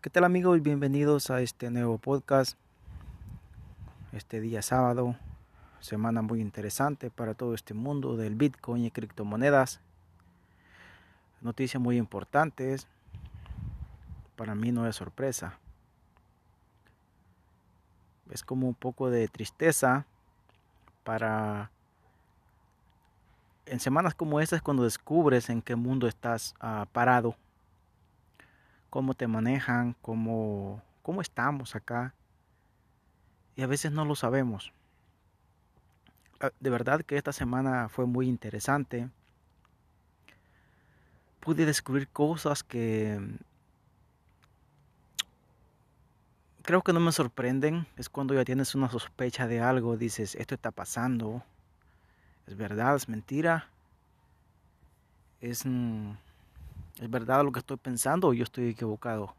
¿Qué tal amigos? Bienvenidos a este nuevo podcast. Este día sábado, semana muy interesante para todo este mundo del Bitcoin y criptomonedas. Noticias muy importantes. Para mí no es sorpresa. Es como un poco de tristeza para en semanas como estas cuando descubres en qué mundo estás uh, parado cómo te manejan, cómo, cómo estamos acá. Y a veces no lo sabemos. Ah, de verdad que esta semana fue muy interesante. Pude descubrir cosas que creo que no me sorprenden. Es cuando ya tienes una sospecha de algo, dices, esto está pasando. Es verdad, es mentira. Es... ¿Es verdad lo que estoy pensando o yo estoy equivocado?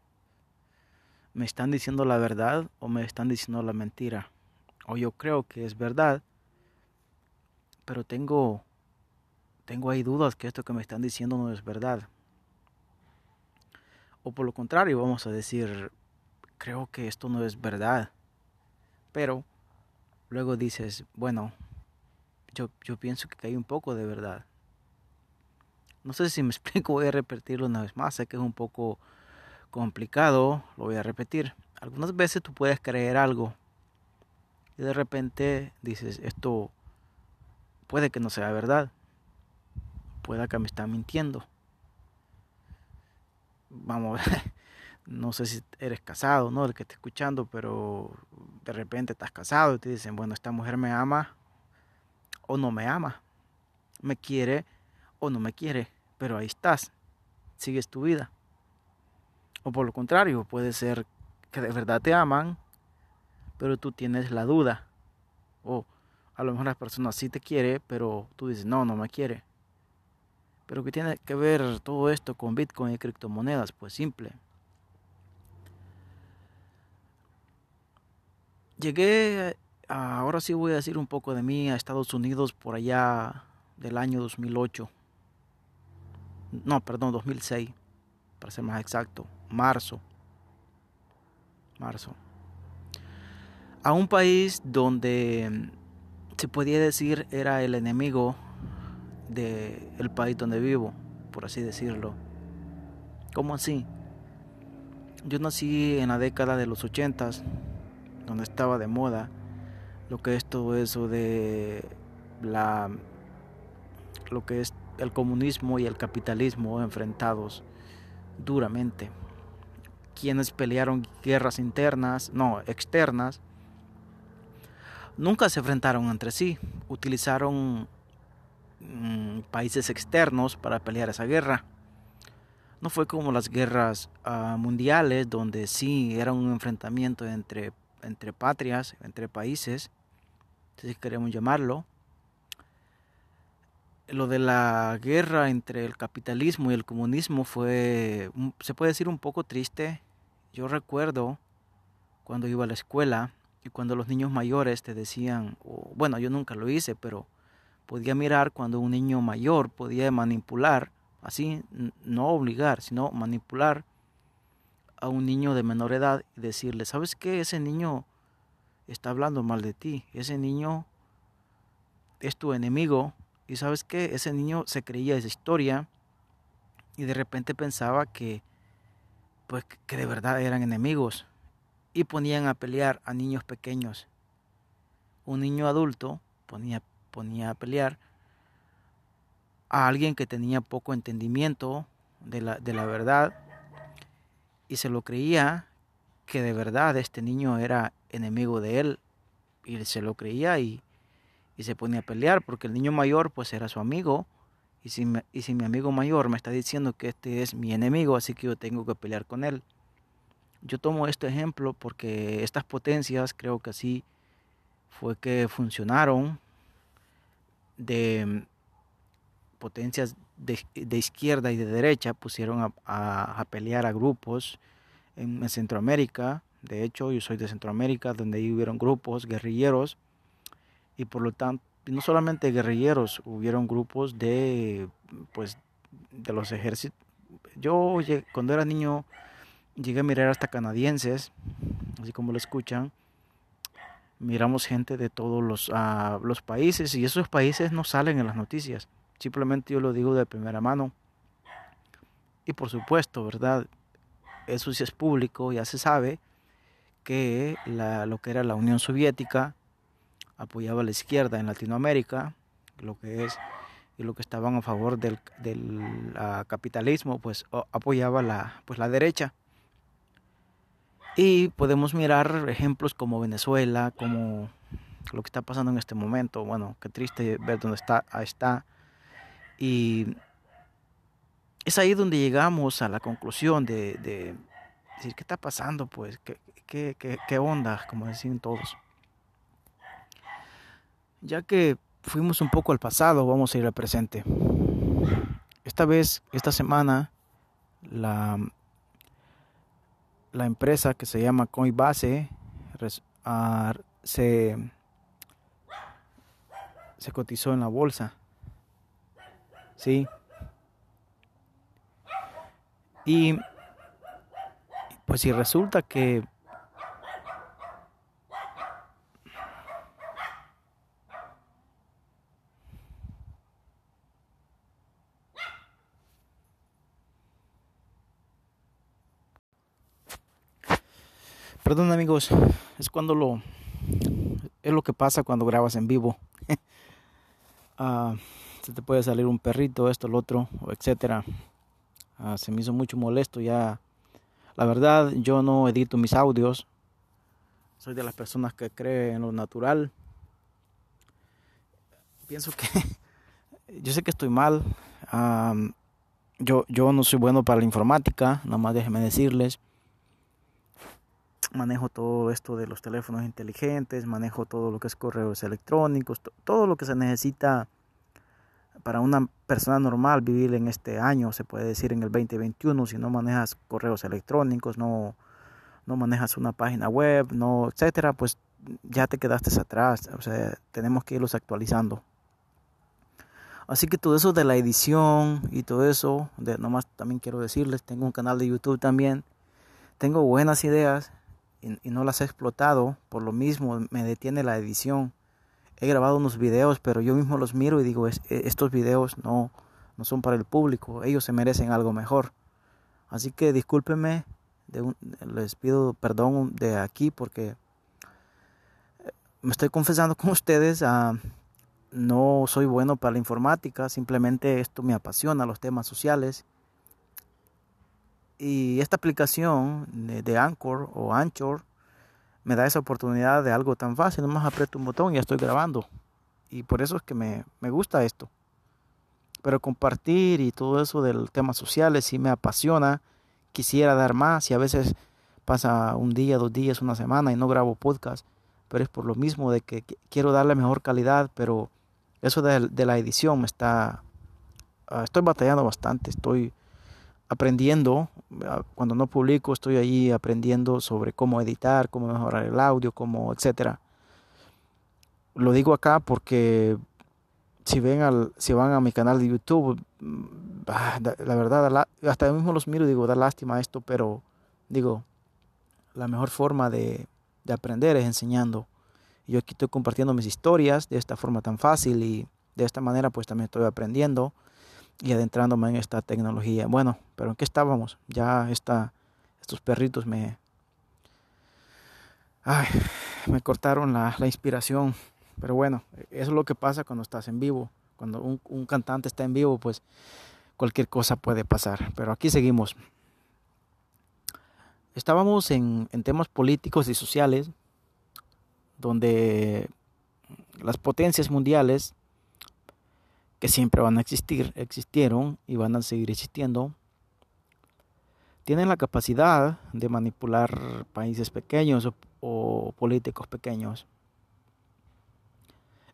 ¿Me están diciendo la verdad o me están diciendo la mentira? O yo creo que es verdad, pero tengo tengo ahí dudas que esto que me están diciendo no es verdad. O por lo contrario, vamos a decir, creo que esto no es verdad. Pero luego dices, bueno, yo, yo pienso que hay un poco de verdad. No sé si me explico, voy a repetirlo una vez más, sé que es un poco complicado, lo voy a repetir. Algunas veces tú puedes creer algo y de repente dices, esto puede que no sea verdad, puede que me está mintiendo. Vamos, no sé si eres casado, ¿no? El que está escuchando, pero de repente estás casado y te dicen, bueno, esta mujer me ama o no me ama, me quiere o no me quiere, pero ahí estás, sigues tu vida. O por lo contrario, puede ser que de verdad te aman, pero tú tienes la duda. O a lo mejor la persona sí te quiere, pero tú dices, no, no me quiere. Pero ¿qué tiene que ver todo esto con Bitcoin y criptomonedas? Pues simple. Llegué, ahora sí voy a decir un poco de mí, a Estados Unidos por allá del año 2008 no, perdón, 2006, para ser más exacto, marzo, marzo, a un país donde mm, se podía decir era el enemigo del país donde vivo, por así decirlo. ¿Cómo así? Yo nací en la década de los ochentas, donde estaba de moda lo que es todo eso de la lo que es el comunismo y el capitalismo enfrentados duramente. Quienes pelearon guerras internas, no, externas, nunca se enfrentaron entre sí. Utilizaron mm, países externos para pelear esa guerra. No fue como las guerras ah, mundiales, donde sí era un enfrentamiento entre, entre patrias, entre países, si queremos llamarlo lo de la guerra entre el capitalismo y el comunismo fue, se puede decir, un poco triste. Yo recuerdo cuando iba a la escuela y cuando los niños mayores te decían, bueno, yo nunca lo hice, pero podía mirar cuando un niño mayor podía manipular, así, no obligar, sino manipular a un niño de menor edad y decirle, ¿sabes qué? Ese niño está hablando mal de ti, ese niño es tu enemigo y sabes que ese niño se creía esa historia y de repente pensaba que pues que de verdad eran enemigos y ponían a pelear a niños pequeños. Un niño adulto ponía, ponía a pelear a alguien que tenía poco entendimiento de la, de la verdad y se lo creía que de verdad este niño era enemigo de él y se lo creía y, y se ponía a pelear porque el niño mayor pues era su amigo y si, y si mi amigo mayor me está diciendo que este es mi enemigo así que yo tengo que pelear con él. Yo tomo este ejemplo porque estas potencias creo que así fue que funcionaron de potencias de, izquierda y de derecha pusieron a, pelear a grupos en, en, Centroamérica. De hecho, yo soy de Centroamérica, donde ahí hubieron grupos guerrilleros y por lo tanto no solamente guerrilleros, hubieron grupos de pues de los ejércitos. Yo cuando era niño llegué a mirar hasta canadienses, así como lo escuchan. Miramos gente de todos los, uh, los países y esos países no salen en las noticias. Simplemente yo lo digo de primera mano. Y por supuesto, ¿verdad? Eso sí es público, ya se sabe que la, lo que era la Unión Soviética apoyaba la izquierda en Latinoamérica, lo que es y lo que estaban a favor del, del capitalismo, pues apoyaba la, pues, la derecha. Y podemos mirar ejemplos como Venezuela, como lo que está pasando en este momento. Bueno, qué triste ver dónde está, está. Y es ahí donde llegamos a la conclusión de, de decir, ¿qué está pasando? Pues, ¿qué, qué, qué, qué onda? Como decían todos. Ya que fuimos un poco al pasado, vamos a ir al presente. Esta vez, esta semana, la, la empresa que se llama Coinbase uh, se, se cotizó en la bolsa. Sí. Y pues si resulta que Perdón amigos, es cuando lo es lo que pasa cuando grabas en vivo. uh, se te puede salir un perrito, esto, lo otro, etcétera. Uh, se me hizo mucho molesto ya. La verdad, yo no edito mis audios. Soy de las personas que creen en lo natural. Pienso que yo sé que estoy mal. Uh, yo, yo no soy bueno para la informática, nada más déjenme decirles manejo todo esto de los teléfonos inteligentes, manejo todo lo que es correos electrónicos, todo lo que se necesita para una persona normal vivir en este año, se puede decir en el 2021, si no manejas correos electrónicos, no, no manejas una página web, no, etcétera, pues ya te quedaste atrás, o sea, tenemos que irlos actualizando. Así que todo eso de la edición y todo eso, de, nomás también quiero decirles, tengo un canal de YouTube también, tengo buenas ideas, y, no las he explotado, por lo mismo me detiene la edición. He grabado unos videos, pero yo mismo los miro y digo, e, estos videos no, no son para el público, ellos se merecen algo mejor. Así que discúlpenme, les pido perdón de aquí porque eh, me estoy confesando con ustedes, ah, no soy bueno para la informática, simplemente esto me apasiona, los temas sociales y esta aplicación de, Anchor o Anchor me da esa oportunidad de algo tan fácil. Nomás aprieto un botón y ya estoy grabando. Y por eso es que me, me gusta esto. Pero compartir y todo eso del tema sociales sí me apasiona. Quisiera dar más y a veces pasa un día, dos días, una semana y no grabo podcast. Pero es por lo mismo de que quiero darle mejor calidad. Pero eso de, de la edición me está... Ah, estoy batallando bastante. Estoy aprendiendo, ah, cuando no publico estoy ahí aprendiendo sobre cómo editar, cómo mejorar el audio, cómo, etcétera. Lo digo acá porque si ven al, si van a mi canal de YouTube, mm, ah, la verdad, hasta yo mismo los miro y digo, da lástima esto, pero digo, la mejor forma de, de aprender es enseñando. Yo aquí estoy compartiendo mis historias de esta forma tan fácil y de esta manera pues también estoy aprendiendo y adentrándome en esta tecnología. Bueno, pero ¿en qué estábamos? Ya está, estos perritos me, ay, me cortaron la, inspiración. Pero bueno, eso es lo que pasa cuando estás en vivo. Cuando un, cantante está en vivo, pues cualquier cosa puede pasar. Pero aquí seguimos. Estábamos en temas políticos y sociales, donde las potencias mundiales que siempre van a existir, existieron y van a seguir existiendo, tienen la capacidad de manipular países pequeños o, políticos pequeños.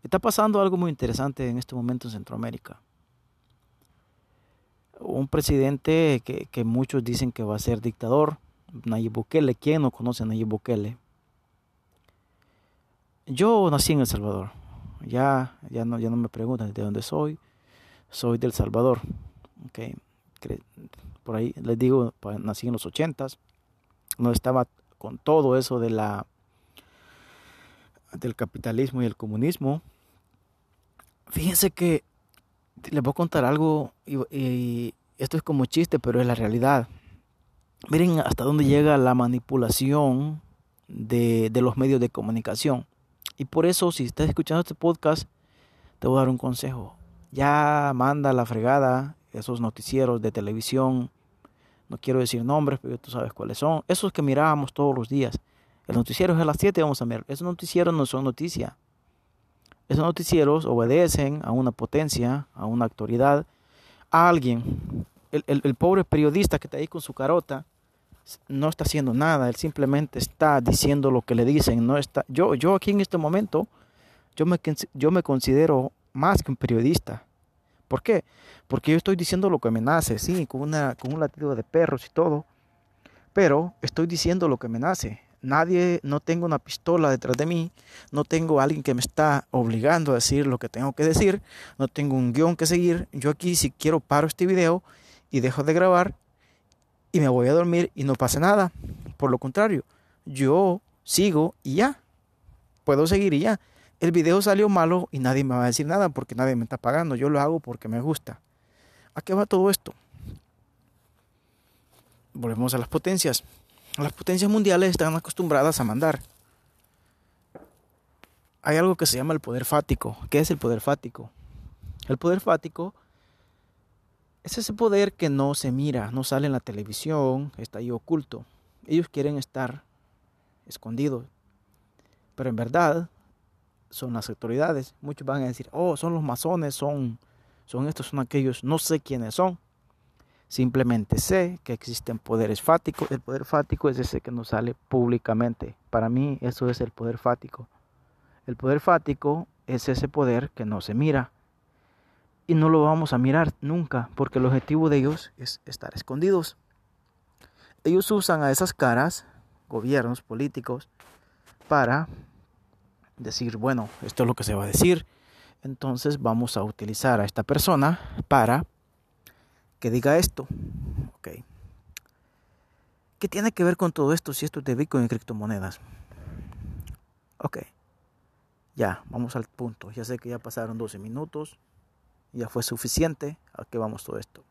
Está pasando algo muy interesante en este momento en Centroamérica. Un presidente que, muchos dicen que va a ser dictador, Nayib Bukele. ¿Quién no conoce Nayib Bukele? Yo nací en El Salvador. Ya, ya, no, ya no me preguntan de dónde soy. Soy del Salvador. Okay. Por ahí les digo, nací en los ochentas. no estaba con todo eso de la del capitalismo y el comunismo. Fíjense que les voy a contar algo y, esto es como chiste, pero es la realidad. Miren hasta dónde llega la manipulación de, de, los medios de comunicación. Y por eso, si estás escuchando este podcast, te voy a dar un consejo. Ya manda la fregada esos noticieros de televisión. No quiero decir nombres, pero tú sabes cuáles son. Esos que mirábamos todos los días. El noticiero es a las 7, vamos a ver. Esos noticieros no son noticia. Esos noticieros obedecen a una potencia, a una autoridad, a alguien. El, pobre periodista que está ahí con su carota no está haciendo nada, él simplemente está diciendo lo que le dicen. No está, yo, yo aquí en este momento, yo me, yo me considero más que un periodista. ¿Por qué? Porque yo estoy diciendo lo que me nace, sí, con, una, con un latido de perros y todo, pero estoy diciendo lo que me nace. Nadie, no tengo una pistola detrás de mí, no tengo alguien que me está obligando a decir lo que tengo que decir, no tengo un guion que seguir. Yo aquí si quiero paro este video y dejo de grabar y me voy a dormir y no pasa nada. Por lo contrario, yo sigo y ya. Puedo seguir y ya. El video salió malo y nadie me va a decir nada porque nadie me está pagando. Yo lo hago porque me gusta. ¿A qué va todo esto? Volvemos a las potencias. Las potencias mundiales están acostumbradas a mandar. Hay algo que se llama el poder fático. ¿Qué es el poder fático? El poder fático es ese poder que no se mira, no sale en la televisión, está ahí oculto. Ellos quieren estar escondidos. Pero en verdad son las autoridades. Muchos van a decir, oh, son los masones, son, son estos, son aquellos. No sé quiénes son. Simplemente sé que existen poderes fáticos. El poder fático es ese que no sale públicamente. Para mí eso es el poder fático. El poder fático es ese poder que no se mira. Y no lo vamos a mirar nunca porque el objetivo de ellos es estar escondidos. Ellos usan a esas caras, gobiernos, políticos, para decir, bueno, esto es lo que se va a decir. Entonces vamos a utilizar a esta persona para que diga esto. Ok. ¿Qué tiene que ver con todo esto si esto es de Bitcoin y criptomonedas? Ok. Ya, vamos al punto. Ya sé que ya pasaron 12 minutos. Ya fue suficiente. ¿A qué vamos todo esto?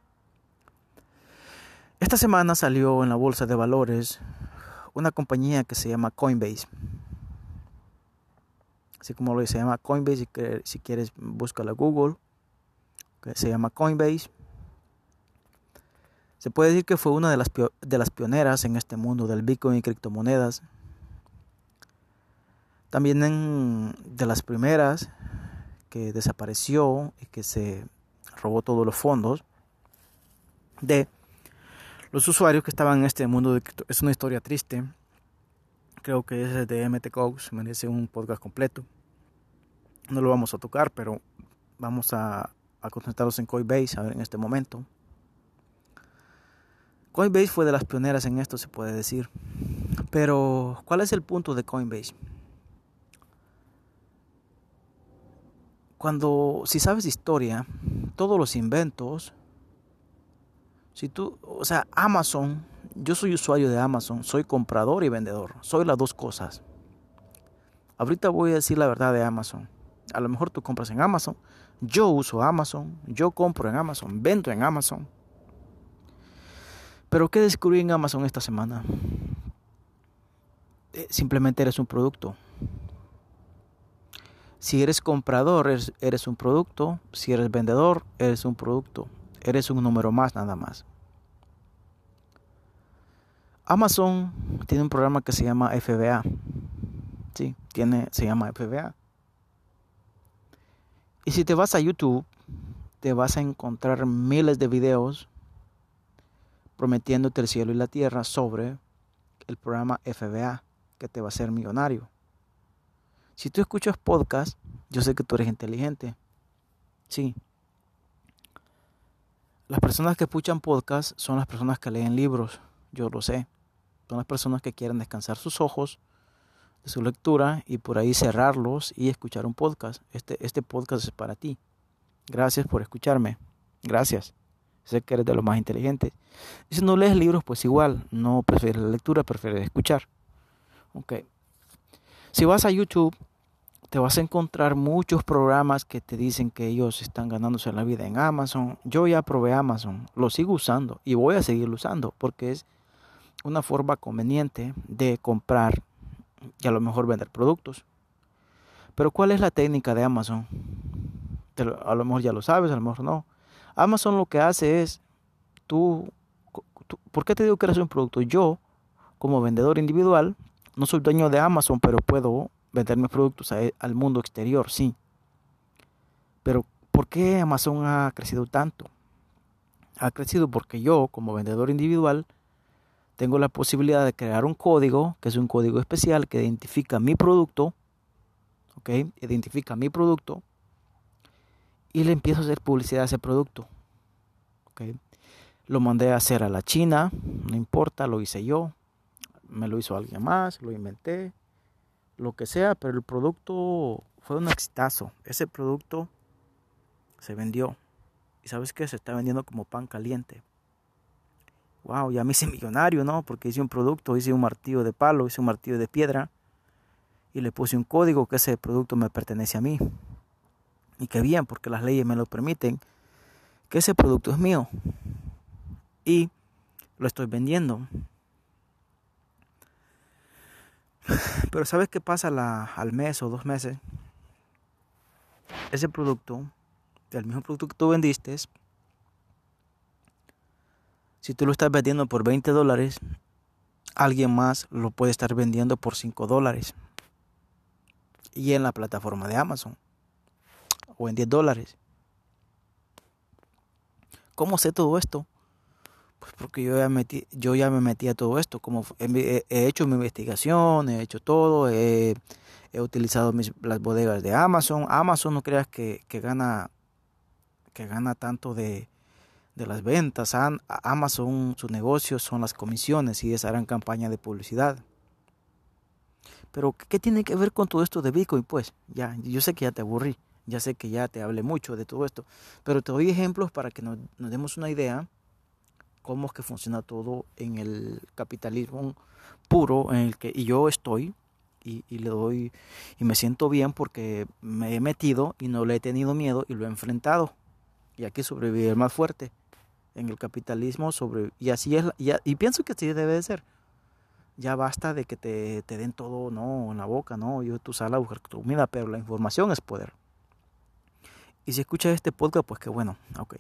Esta semana salió en la bolsa de valores una compañía que se llama Coinbase. Así como lo se llama Coinbase, si quieres búscala Google. se llama Coinbase. Se puede decir que fue una de las, de las pioneras en este mundo del Bitcoin y criptomonedas. También de las primeras que desapareció y que se robó todos los fondos de los usuarios que estaban en este mundo. De, es una historia triste. Creo que es de MT Cox, merece un podcast completo. No lo vamos a tocar, pero vamos a, a concentrarnos en Coinbase a ver, en este momento. Coinbase fue de las pioneras en esto, se puede decir. Pero, ¿cuál es el punto de Coinbase? Cuando, si sabes historia, todos los inventos, si tú, o sea, Amazon, yo soy usuario de Amazon, soy comprador y vendedor, soy las dos cosas. Ahorita voy a decir la verdad de Amazon. A lo mejor tú compras en Amazon, yo uso Amazon, yo compro en Amazon, vendo en Amazon. Pero ¿qué descubrí en Amazon esta semana? Eh, simplemente eres un producto. Si eres comprador, eres, un producto. Si eres vendedor, eres un producto. Eres un número más nada más. Amazon tiene un programa que se llama FBA. Sí, tiene, se llama FBA. Y si te vas a YouTube, te vas a encontrar miles de videos prometiéndote el cielo y la tierra sobre el programa FBA que te va a hacer millonario. Si tú escuchas podcast, yo sé que tú eres inteligente. Sí. Las personas que escuchan podcast son las personas que leen libros, yo lo sé. Son las personas que quieren descansar sus ojos de su lectura y por ahí cerrarlos y escuchar un podcast. Este, este podcast es para ti. Gracias por escucharme. Gracias. Sé que eres de los más inteligentes. Y si no lees libros, pues igual, no prefieres la lectura, prefieres escuchar. Ok. Si vas a YouTube, te vas a encontrar muchos programas que te dicen que ellos están ganándose la vida en Amazon. Yo ya probé Amazon, lo sigo usando y voy a seguir usando porque es una forma conveniente de comprar y a lo mejor vender productos. Pero ¿cuál es la técnica de Amazon? A lo mejor ya lo sabes, a lo mejor no. Amazon lo que hace es, tú, ¿por qué te digo que eres un producto? Yo, como vendedor individual, no soy dueño de Amazon, pero puedo vender mis productos al mundo exterior, sí. Pero ¿por qué Amazon ha crecido tanto? Ha crecido porque yo, como vendedor individual, tengo la posibilidad de crear un código, que es un código especial que identifica mi producto, ¿ok? Identifica mi producto y le empiezo a hacer publicidad a ese producto, ¿ok? Lo mandé a hacer a la China, no importa, lo hice yo, me lo hizo alguien más, lo inventé, lo que sea, pero el producto fue un exitazo. Ese producto se vendió. Y sabes que se está vendiendo como pan caliente. Wow, ya me hice millonario, ¿no? Porque hice un producto, hice un martillo de palo, hice un martillo de piedra y le puse un código que ese producto me pertenece a mí. Y qué bien, porque las leyes me lo permiten, que ese producto es mío. Y lo estoy vendiendo. Pero ¿sabes qué pasa al mes o dos meses? Ese producto, el mismo producto que tú vendiste, si tú lo estás vendiendo por 20 dólares, alguien más lo puede estar vendiendo por 5 dólares. Y en la plataforma de Amazon. O en 10 dólares. ¿Cómo sé todo esto? Pues porque yo ya, metí, yo ya me metí a todo esto, como he, hecho mi investigación, he hecho todo, he, utilizado mis, las bodegas de Amazon. Amazon no creas que, gana que gana tanto de, las ventas. Amazon, su negocio son las comisiones y esa gran campaña de publicidad. Pero, ¿qué tiene que ver con todo esto de Bitcoin? Pues, ya, yo sé que ya te aburrí, ya sé que ya te hablé mucho de todo esto, pero te doy ejemplos para que nos demos una idea cómo es que funciona todo en el capitalismo puro en el que y yo estoy y, le doy y me siento bien porque me he metido y no le he tenido miedo y lo he enfrentado. Y aquí sobrevive el más fuerte en el capitalismo sobre y así es y, y pienso que así debe de ser. Ya basta de que te, te, den todo no en la boca no yo tú sales a buscar tu comida pero la información es poder. Y si escuchas este podcast pues que bueno ok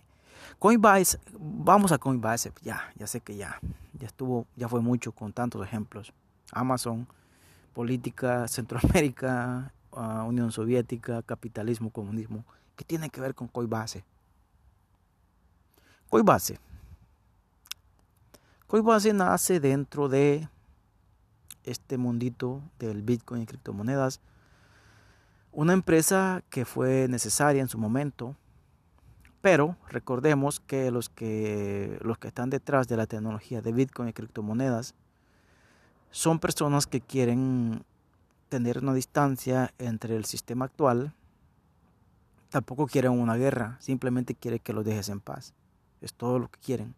Coinbase, vamos a Coinbase, ya, ya sé que ya, ya estuvo, ya fue mucho con tantos ejemplos. Amazon, política, Centroamérica, ah, Unión Soviética, capitalismo, comunismo. ¿Qué tiene que ver con Coinbase? Coinbase. Coinbase nace dentro de este mundito del Bitcoin y criptomonedas. Una empresa que fue necesaria en su momento pero recordemos que los que, los que están detrás de la tecnología de Bitcoin y criptomonedas son personas que quieren tener una distancia entre el sistema actual. Tampoco quieren una guerra, simplemente quieren que los dejes en paz. Es todo lo que quieren.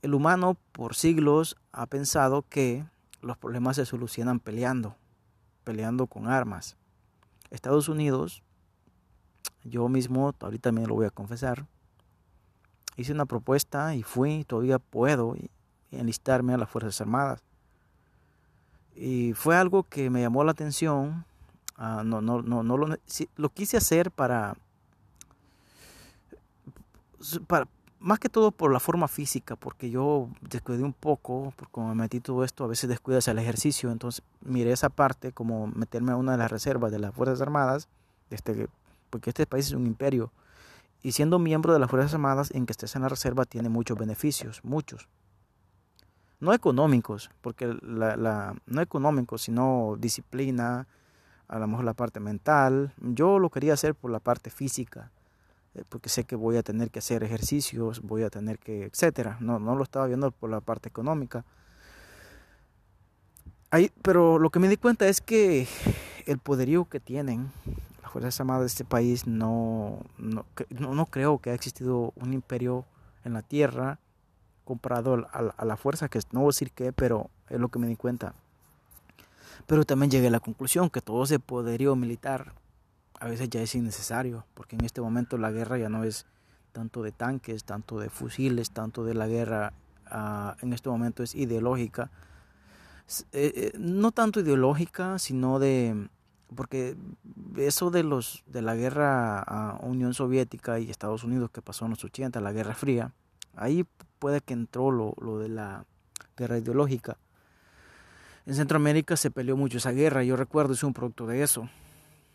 El humano por siglos ha pensado que los problemas se solucionan peleando, peleando con armas. Estados Unidos yo mismo, ahorita me lo voy a confesar, hice una propuesta y fui, todavía puedo enlistarme a las Fuerzas Armadas. Y fue algo que me llamó la atención. Ah, no, no, no, no lo, lo quise hacer para, para, más que todo por la forma física, porque yo descuidé un poco, porque como me metí todo esto, a veces descuidas el ejercicio, entonces miré esa parte como meterme a una de las reservas de las Fuerzas Armadas, este porque este país es un imperio. Y siendo miembro de las Fuerzas Armadas, en que estés en la reserva tiene muchos beneficios, muchos. No económicos, porque no económicos, sino disciplina, a lo mejor la parte mental. Yo lo quería hacer por la parte física, eh, porque sé que voy a tener que hacer ejercicios, voy a tener que, etcétera. No, no lo estaba viendo por la parte económica. Ahí, pero lo que me di cuenta es que el poderío que tienen Fuerzas Armadas de este país no, no, no, creo que haya existido un imperio en la tierra, comparado a, la fuerza, que no voy a decir qué, pero es lo que me di cuenta. Pero también llegué a la conclusión que todo ese poderío militar a veces ya es innecesario, porque en este momento la guerra ya no es tanto de tanques, tanto de fusiles, tanto de la guerra, ah, en este momento es ideológica. Eh, eh, no tanto ideológica, sino de porque eso de los de la guerra a Unión Soviética y Estados Unidos que pasó en los 80, la Guerra Fría, ahí puede que entró lo, lo de la guerra ideológica. En Centroamérica se peleó mucho esa guerra, yo recuerdo, es un producto de eso.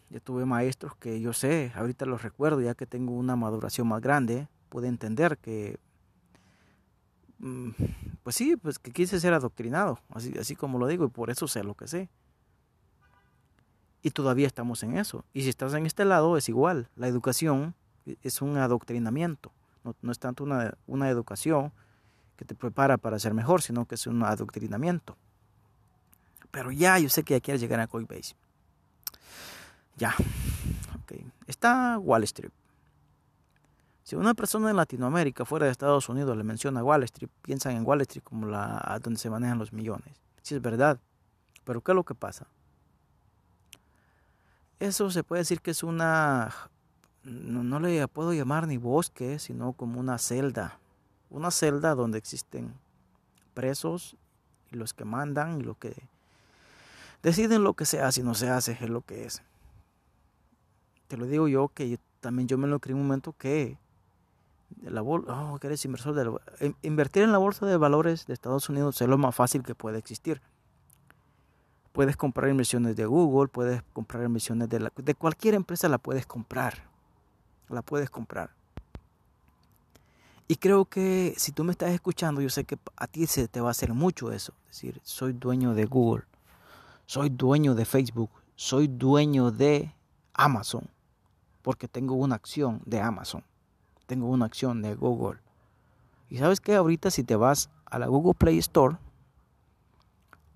Yo tuve maestros que yo sé, ahorita los recuerdo, ya que tengo una maduración más grande, pude entender que, mm, pues sí, pues que quise ser adoctrinado, así, así como lo digo, y por eso sé lo que sé. Y todavía estamos en eso. Y si estás en este lado, es igual. La educación es un adoctrinamiento. No, es tanto una, una, educación que te prepara para ser mejor, sino que es un adoctrinamiento. Pero ya, yo sé que ya quieres llegar a Coinbase. Ya. Está Wall Street. Si una persona en Latinoamérica, fuera de Estados Unidos, le menciona Wall Street, piensan en Wall Street como la donde se manejan los millones. Sí, es verdad. Pero ¿qué es lo que pasa? Eso se puede decir que es una, no, le puedo llamar ni bosque, sino como una celda. Una celda donde existen presos y los que mandan y lo que deciden lo que se hace y no se hace es lo que es. Te lo digo yo que también yo me lo creí un momento que la bolsa, oh, que eres inversor de invertir en la bolsa de valores de Estados Unidos es lo más fácil que puede existir. Puedes comprar inversiones de Google, puedes comprar inversiones de, de cualquier empresa, la puedes comprar. La puedes comprar. Y creo que si tú me estás escuchando, yo sé que a ti se te va a hacer mucho eso. Es decir, soy dueño de Google, soy dueño de Facebook, soy dueño de Amazon, porque tengo una acción de Amazon, tengo una acción de Google. Y sabes que ahorita si te vas a la Google Play Store,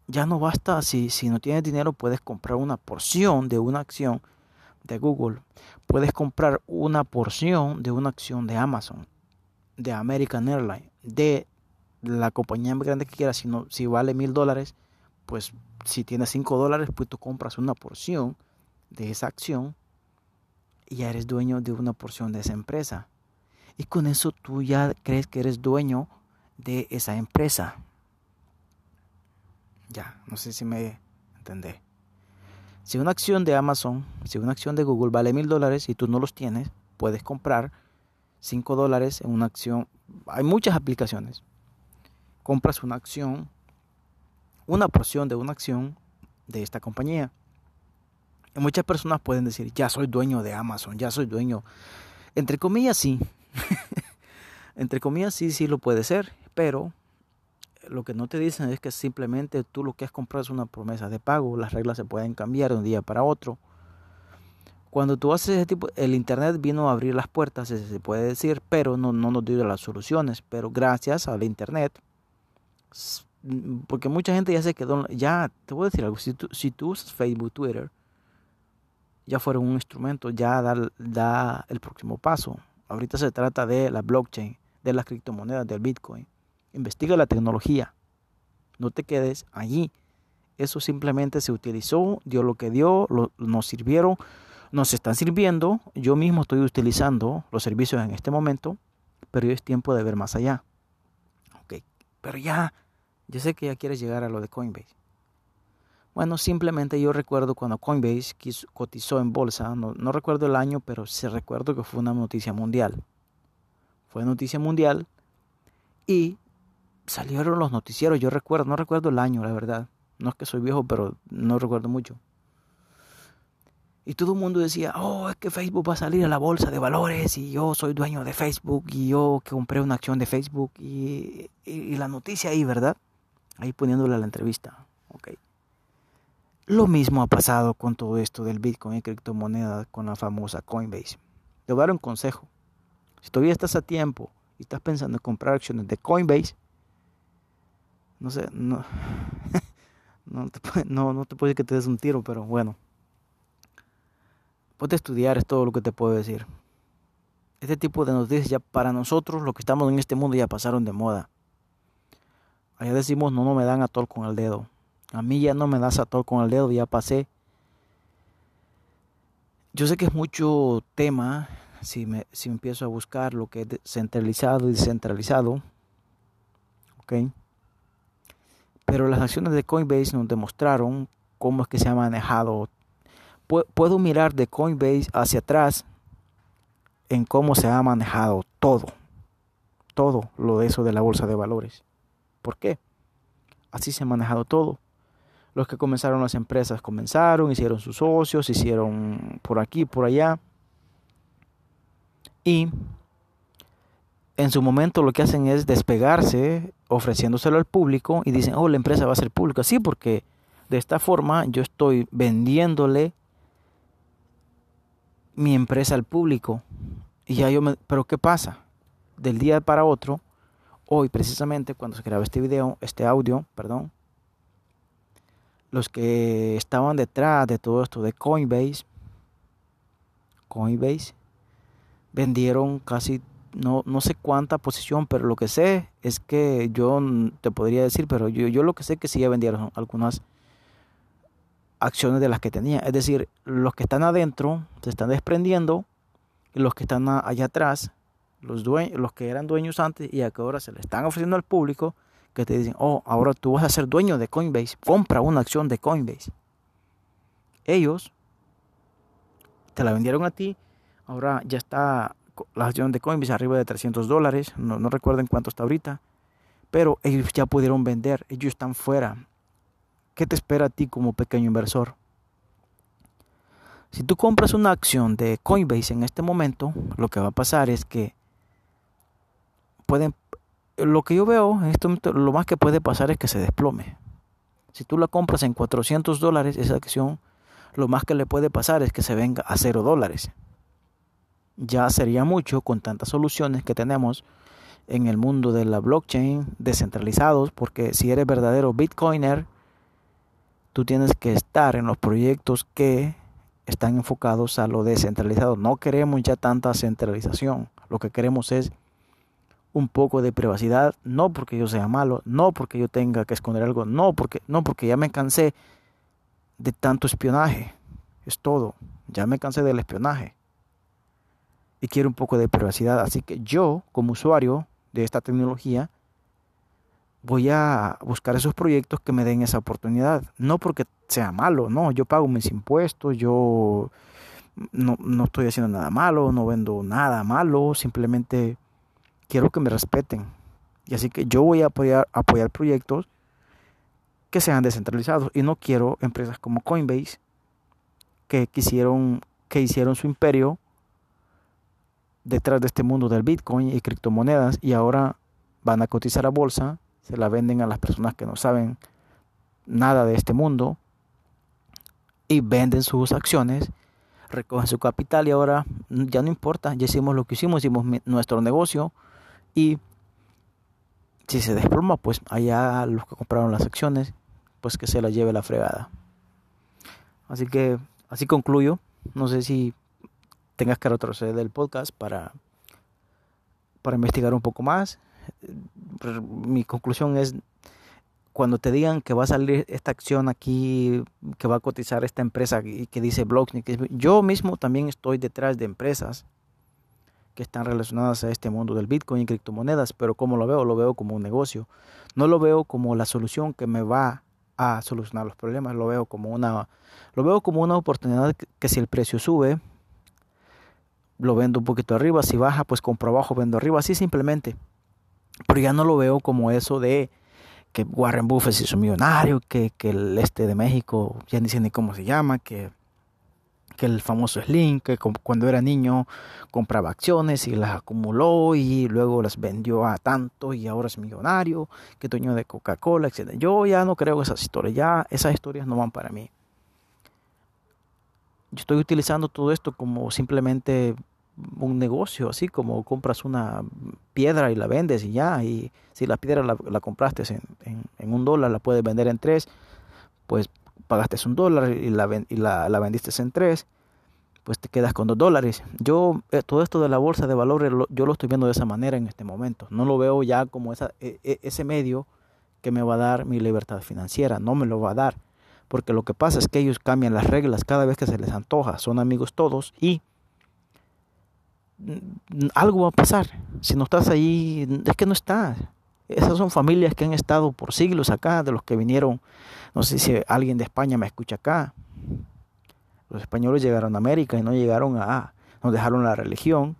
ya no basta, si, si no tienes dinero puedes comprar una porción de una acción de Google, puedes comprar una porción de una acción de Amazon, de American Airlines, de la compañía más grande que quieras, si, no, si vale mil dólares, pues si tienes cinco dólares, pues tú compras una porción de esa acción y ya eres dueño de una porción de esa empresa. Y con eso tú ya crees que eres dueño de esa empresa. Ya, no sé si me entendé. Si una acción de Amazon, si una acción de Google vale mil dólares y tú no los tienes, puedes comprar cinco dólares en una acción. Hay muchas aplicaciones. Compras una acción, una porción de una acción de esta compañía. Y muchas personas pueden decir, ya soy dueño de Amazon, ya soy dueño. Entre comillas, sí. Entre comillas, sí, sí lo puede ser, pero lo que no te dicen es que simplemente tú lo que has comprado es una promesa de pago, las reglas se pueden cambiar de un día para otro. Cuando tú haces ese tipo, el Internet vino a abrir las puertas, se puede decir, pero no, no nos dio las soluciones. Pero gracias al Internet, porque mucha gente ya se quedó, ya, te voy a decir algo, si tú, si usas Facebook, Twitter, ya fueron un instrumento, ya da, da el próximo paso. Ahorita se trata de la blockchain, de las criptomonedas, del Bitcoin investiga la tecnología. No te quedes allí. Eso simplemente se utilizó, dio lo que dio, nos sirvieron, nos están sirviendo. Yo mismo estoy utilizando los servicios en este momento, pero es tiempo de ver más allá. Ok, pero ya, yo sé que ya quieres llegar a lo de Coinbase. Bueno, simplemente yo recuerdo cuando Coinbase cotizó en bolsa, no, no recuerdo el año, pero sí recuerdo que fue una noticia mundial. Fue noticia mundial y salieron los noticieros, yo recuerdo, no recuerdo el año, la verdad. No es que soy viejo, pero no recuerdo mucho. Y todo el mundo decía, oh, es que Facebook va a salir a la bolsa de valores y yo soy dueño de Facebook y yo compré una acción de Facebook y, la noticia ahí, ¿verdad? Ahí poniéndole a la entrevista. Ok. Lo mismo ha pasado con todo esto del Bitcoin y criptomonedas con la famosa Coinbase. Te voy a dar un consejo. Si todavía estás a tiempo y estás pensando en comprar acciones de Coinbase, no sé, no, no, te, no, no te puedo decir que te des un tiro, pero bueno. Puedes estudiar, es todo lo que te puedo decir. Este tipo de noticias ya para nosotros, los que estamos en este mundo, ya pasaron de moda. Allá decimos, no, no me dan atol con el dedo. A mí ya no me das atol con el dedo, ya pasé. Yo sé que es mucho tema si me, si empiezo a buscar lo que es centralizado y descentralizado. ¿Ok? Pero las acciones de Coinbase nos demostraron cómo es que se ha manejado. Puedo mirar de Coinbase hacia atrás en cómo se ha manejado todo. Todo lo de eso de la bolsa de valores. ¿Por qué? Así se ha manejado todo. Los que comenzaron las empresas comenzaron, hicieron sus socios, hicieron por aquí, por allá. Y en su momento lo que hacen es despegarse ofreciéndoselo al público y dicen, oh, la empresa va a ser pública. Sí, porque de esta forma yo estoy vendiéndole mi empresa al público. Y ya yo me... Pero ¿qué pasa? Del día para otro, hoy precisamente cuando se graba este video, este audio, perdón, los que estaban detrás de todo esto de Coinbase, Coinbase, vendieron casi no, no sé cuánta posición, pero lo que sé es que yo te podría decir, pero yo, yo lo que sé es que sí ya vendieron algunas acciones de las que tenía. Es decir, los que están adentro se están desprendiendo y los que están allá atrás, los, los que eran dueños antes y a que ahora se le están ofreciendo al público, que te dicen, oh, ahora tú vas a ser dueño de Coinbase, compra una acción de Coinbase. Ellos te la vendieron a ti, ahora ya está la acción de Coinbase arriba de 300 dólares, no, no recuerden cuánto está ahorita, pero ellos ya pudieron vender, ellos están fuera. ¿Qué te espera a ti como pequeño inversor? Si tú compras una acción de Coinbase en este momento, lo que va a pasar es que pueden, lo que yo veo en este momento, lo más que puede pasar es que se desplome. Si tú la compras en 400 dólares, esa acción, lo más que le puede pasar es que se venga a 0 dólares ya sería mucho con tantas soluciones que tenemos en el mundo de la blockchain descentralizados, porque si eres verdadero bitcoiner, tú tienes que estar en los proyectos que están enfocados a lo descentralizado. No queremos ya tanta centralización, lo que queremos es un poco de privacidad, no porque yo sea malo, no porque yo tenga que esconder algo, no porque no porque ya me cansé de tanto espionaje. Es todo. Ya me cansé del espionaje y quiero un poco de privacidad. Así que yo, como usuario de esta tecnología, voy a buscar esos proyectos que me den esa oportunidad. No porque sea malo, no, yo pago mis impuestos, yo no, no estoy haciendo nada malo, no vendo nada malo, simplemente quiero que me respeten. Y así que yo voy a apoyar, apoyar proyectos que sean descentralizados y no quiero empresas como Coinbase que quisieron que hicieron su imperio detrás de este mundo del Bitcoin y criptomonedas y ahora van a cotizar a bolsa, se la venden a las personas que no saben nada de este mundo y venden sus acciones, recogen su capital y ahora ya no importa, ya hicimos lo que hicimos, hicimos nuestro negocio y si se desploma, pues allá los que compraron las acciones, pues que se la lleve la fregada. Así que así concluyo. No sé si tengas que retroceder del podcast para, para investigar un poco más. Mi conclusión es, cuando te digan que va a salir esta acción aquí, que va a cotizar esta empresa y que dice Blockchain, yo mismo también estoy detrás de empresas que están relacionadas a este mundo del Bitcoin y criptomonedas, pero como lo veo, lo veo como un negocio. No lo veo como la solución que me va a solucionar los problemas, lo veo como una lo veo como una oportunidad que si el precio sube, lo vendo un poquito arriba, si baja, pues compro abajo, vendo arriba, así simplemente. Pero ya no lo veo como eso de que Warren Buffett es un millonario, que, que el este de México, ya ni sé ni cómo se llama, que, que el famoso Slim, que cuando era niño compraba acciones y las acumuló y luego las vendió a tanto y ahora es millonario, que dueño de Coca-Cola, etc. Yo ya no creo esas historias, ya esas historias no van para mí yo estoy utilizando todo esto como simplemente un negocio, así como compras una piedra y la vendes y ya, y si la piedra la, compraste en, un dólar, la puedes vender en tres, pues pagaste un dólar y la, y la, la vendiste en tres, pues te quedas con dos dólares. Yo, eh, todo esto de la bolsa de valores, yo lo estoy viendo de esa manera en este momento. No lo veo ya como esa, e, e, ese medio que me va a dar mi libertad financiera. No me lo va a dar. Porque lo que pasa es que ellos cambian las reglas cada vez que se les antoja. Son amigos todos y algo va a pasar. Si no estás ahí, es que no estás. Esas son familias que han estado por siglos acá, de los que vinieron, no sé si alguien de España me escucha acá, los españoles llegaron a América y no llegaron a, nos dejaron la religión.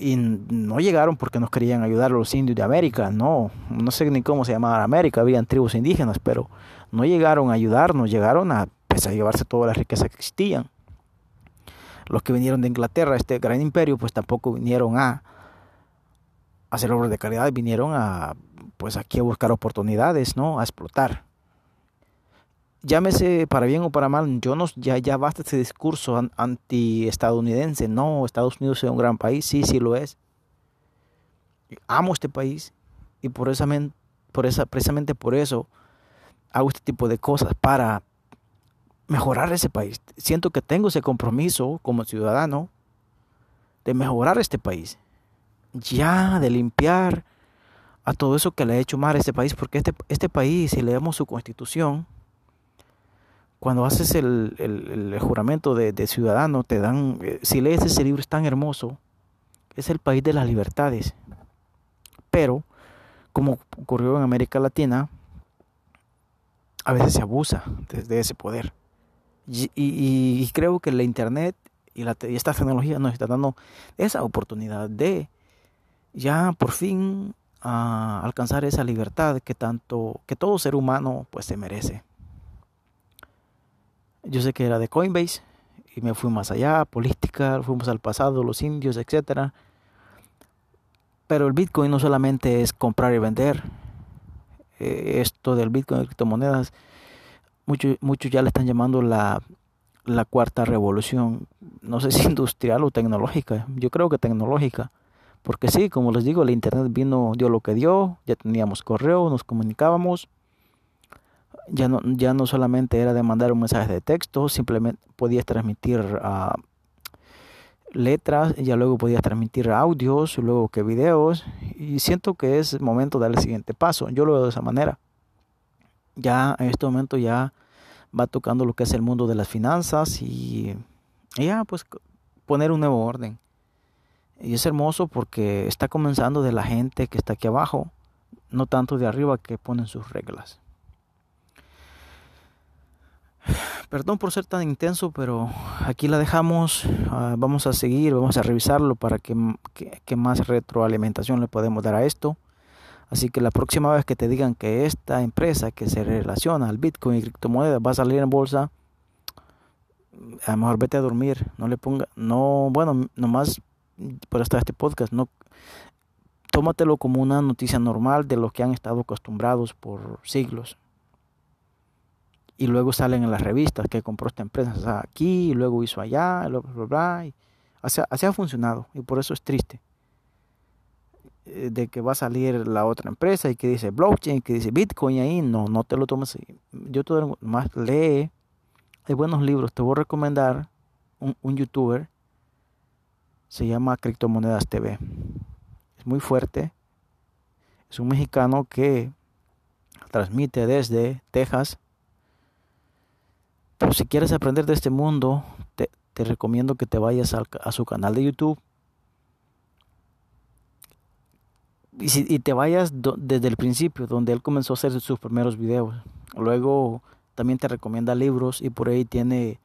Y no llegaron porque nos querían ayudar a los indios de América, no, no sé ni cómo se llamaba América, habían tribus indígenas, pero no llegaron a ayudarnos, llegaron a, pues, a llevarse toda la riqueza que existían. Los que vinieron de Inglaterra, este gran imperio, pues tampoco vinieron a hacer obras de caridad, vinieron a, pues aquí a buscar oportunidades, ¿no? A explotar llámese para bien o para mal, yo no, ya, ya basta ese discurso anti-estadounidense. No, Estados Unidos es un gran país, sí, sí lo es. Amo este país y por esa, por esa, precisamente por eso hago este tipo de cosas para mejorar ese país. Siento que tengo ese compromiso como ciudadano de mejorar este país. Ya, de limpiar a todo eso que le ha hecho mal a este país, porque este, este país, si leemos su constitución, cuando haces el, juramento de, ciudadano, te dan, eh, si lees ese libro es tan hermoso, es el país de las libertades. Pero, como ocurrió en América Latina, a veces se abusa de, ese poder. Y, creo que la Internet y, la, y esta tecnología nos está dando esa oportunidad de ya por fin ah, alcanzar esa libertad que tanto, que todo ser humano pues se merece. Yo sé que era de Coinbase y me fui más allá, política, fuimos al pasado, los indios, etcétera. Pero el Bitcoin no solamente es comprar y vender. Eh, esto del Bitcoin, de criptomonedas, muchos muchos ya le están llamando la, la cuarta revolución. No sé si industrial o tecnológica. Yo creo que tecnológica. Porque sí, como les digo, el Internet vino, dio lo que dio. Ya teníamos correo, nos comunicábamos ya no, ya no solamente era de mandar un mensaje de texto, simplemente podías transmitir uh, letras, ya luego podías transmitir audios, luego que videos, y siento que es momento de dar el siguiente paso. Yo lo veo de esa manera. Ya en este momento ya va tocando lo que es el mundo de las finanzas y, y ya pues poner un nuevo orden. Y es hermoso porque está comenzando de la gente que está aquí abajo, no tanto de arriba que ponen sus reglas. Perdón por ser tan intenso, pero aquí la dejamos. Ah, vamos a seguir, vamos a revisarlo para que, más retroalimentación le podemos dar a esto. Así que la próxima vez que te digan que esta empresa que se relaciona al Bitcoin y criptomonedas va a salir en bolsa, a lo mejor vete a dormir. No le ponga, no, bueno, nomás por estar este podcast, no, tómatelo como una noticia normal de lo que han estado acostumbrados por siglos y luego salen en las revistas que compró esta empresa aquí, y luego hizo allá, bla, bla, bla, y así, así, ha funcionado y por eso es triste. Eh, de que va a salir la otra empresa y que dice blockchain, que dice bitcoin ahí, no, no te lo tomes, yo todo más lee, hay buenos libros, te voy a recomendar un youtuber, se llama Criptomonedas TV, es muy fuerte, es un mexicano que transmite desde Texas, pero si quieres aprender de este mundo, te, recomiendo que te vayas a, su canal de YouTube. Y, si, y te vayas desde el principio, donde él comenzó a hacer sus primeros videos. Luego también te recomienda libros y por ahí tiene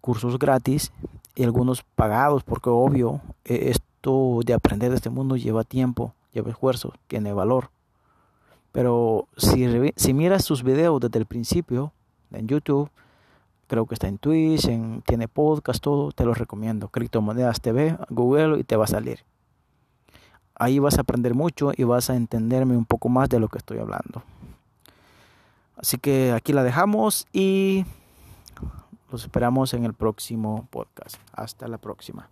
cursos gratis y algunos pagados, porque obvio, e, esto de aprender de este mundo lleva tiempo, lleva esfuerzo, tiene valor. Pero si, si miras sus videos desde el principio en YouTube, Creo que está en Twitch, en, tiene podcast, todo. Te lo recomiendo. Criptomonedas TV, Google y te va a salir. Ahí vas a aprender mucho y vas a entenderme un poco más de lo que estoy hablando. Así que aquí la dejamos y los esperamos en el próximo podcast. Hasta la próxima.